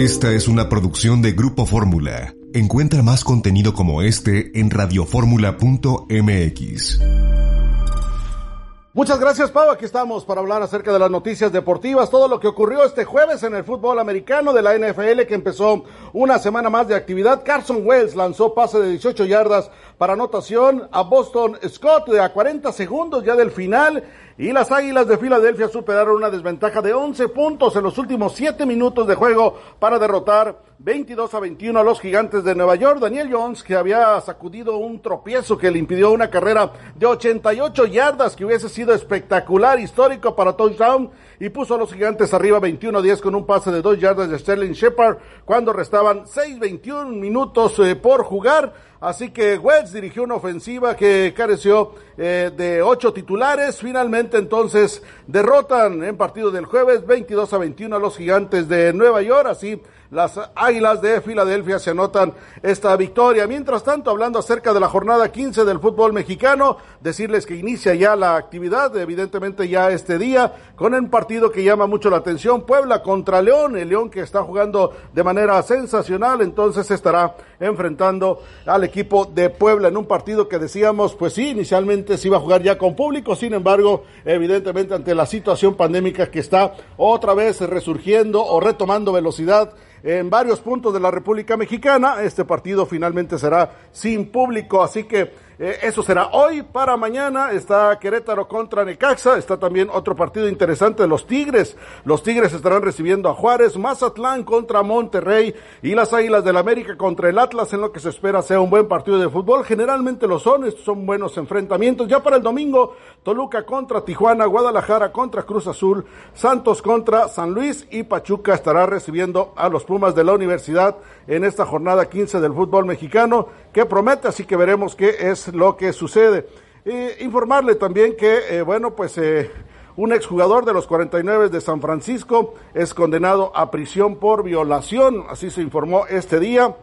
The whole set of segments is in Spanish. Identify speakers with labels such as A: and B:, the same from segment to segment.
A: Esta es una producción de Grupo Fórmula. Encuentra más contenido como este en radioformula.mx.
B: Muchas gracias, Pau. Aquí estamos para hablar acerca de las noticias deportivas, todo lo que ocurrió este jueves en el fútbol americano de la NFL, que empezó una semana más de actividad. Carson Wells lanzó pase de 18 yardas para anotación a Boston Scott a 40 segundos ya del final. Y las Águilas de Filadelfia superaron una desventaja de 11 puntos en los últimos 7 minutos de juego para derrotar 22 a 21 a los gigantes de Nueva York. Daniel Jones, que había sacudido un tropiezo que le impidió una carrera de 88 yardas, que hubiese sido espectacular, histórico para touchdown, y puso a los gigantes arriba 21 a 10 con un pase de 2 yardas de Sterling Shepard cuando restaban 6-21 minutos eh, por jugar. Así que Wells dirigió una ofensiva que careció eh, de ocho titulares. Finalmente entonces derrotan en partido del jueves 22 a 21 a los gigantes de Nueva York. Así las Águilas de Filadelfia se anotan esta victoria. Mientras tanto, hablando acerca de la jornada 15 del fútbol mexicano, decirles que inicia ya la actividad, evidentemente ya este día, con un partido que llama mucho la atención, Puebla contra León, el León que está jugando de manera sensacional, entonces estará enfrentando al equipo de Puebla en un partido que decíamos, pues sí, inicialmente se iba a jugar ya con público, sin embargo, evidentemente ante la situación pandémica que está otra vez resurgiendo o retomando velocidad, en varios puntos de la República Mexicana. Este partido finalmente será sin público, así que eh, eso será hoy para mañana. Está Querétaro contra Necaxa. Está también otro partido interesante de los Tigres. Los Tigres estarán recibiendo a Juárez, Mazatlán contra Monterrey y las Águilas del América contra el Atlas en lo que se espera sea un buen partido de fútbol. Generalmente lo son, estos son buenos enfrentamientos. Ya para el domingo, Toluca contra Tijuana, Guadalajara contra Cruz Azul, Santos contra San Luis y Pachuca estará recibiendo a los Pumas de la Universidad en esta jornada 15 del fútbol mexicano que promete, así que veremos qué es lo que sucede. informarle también que, eh, bueno, pues eh, un exjugador de los 49 de San Francisco es condenado a prisión por violación, así se informó este día,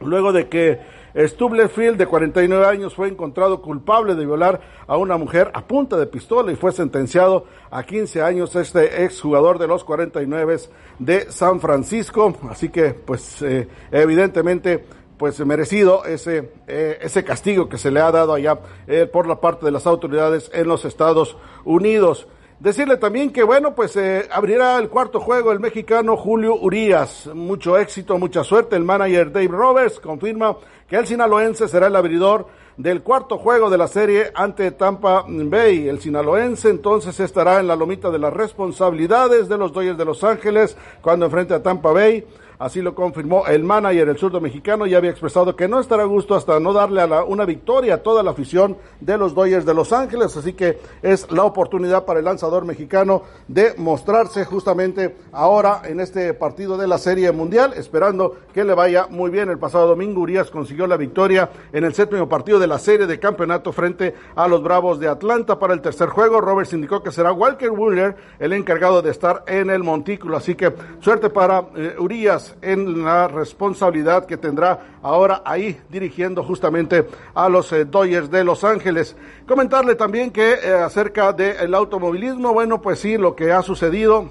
B: luego de que Stublefield, de 49 años, fue encontrado culpable de violar a una mujer a punta de pistola y fue sentenciado a 15 años este exjugador de los 49 de San Francisco. Así que, pues, eh, evidentemente, pues merecido ese, eh, ese castigo que se le ha dado allá eh, por la parte de las autoridades en los Estados Unidos. Decirle también que, bueno, pues eh, abrirá el cuarto juego el mexicano Julio Urías. Mucho éxito, mucha suerte. El manager Dave Roberts confirma que el sinaloense será el abridor del cuarto juego de la serie ante Tampa Bay. El sinaloense entonces estará en la lomita de las responsabilidades de los Dodgers de Los Ángeles cuando enfrente a Tampa Bay. Así lo confirmó el manager, el surdo mexicano, y había expresado que no estará a gusto hasta no darle a la, una victoria a toda la afición de los Dodgers de Los Ángeles. Así que es la oportunidad para el lanzador mexicano de mostrarse justamente ahora en este partido de la Serie Mundial, esperando que le vaya muy bien. El pasado domingo Urias consiguió la victoria en el séptimo partido de la serie de campeonato frente a los Bravos de Atlanta para el tercer juego. Roberts indicó que será Walker Wheeler el encargado de estar en el montículo. Así que suerte para eh, Urias en la responsabilidad que tendrá ahora ahí dirigiendo justamente a los eh, Dodgers de Los Ángeles. Comentarle también que eh, acerca del automovilismo, bueno, pues sí, lo que ha sucedido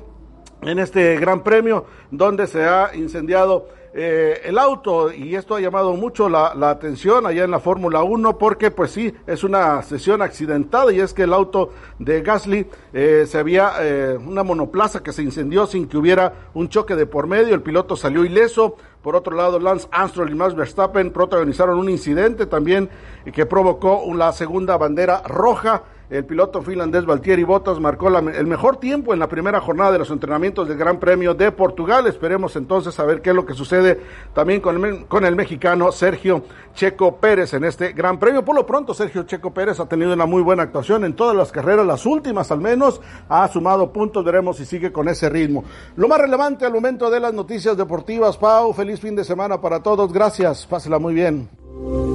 B: en este gran premio donde se ha incendiado eh, el auto y esto ha llamado mucho la, atención allá en la Fórmula 1 porque pues sí, es una sesión accidentada y es que el auto de Gasly eh, se había eh, una monoplaza que se incendió sin que hubiera un choque de por medio, el piloto salió ileso, por otro lado, Lance Armstrong y Max Verstappen protagonizaron un incidente también que provocó la segunda bandera roja el piloto finlandés Valtieri Bottas marcó el mejor tiempo en la primera jornada de los entrenamientos del Gran Premio de Portugal. Esperemos entonces saber qué es lo que sucede también con el, con el mexicano Sergio Checo Pérez en este Gran Premio. Por lo pronto, Sergio Checo Pérez ha tenido una muy buena actuación en todas las carreras, las últimas al menos, ha sumado puntos, veremos si sigue con ese ritmo. Lo más relevante al momento de las noticias deportivas, Pau, feliz fin de semana para todos, gracias, pásela muy bien.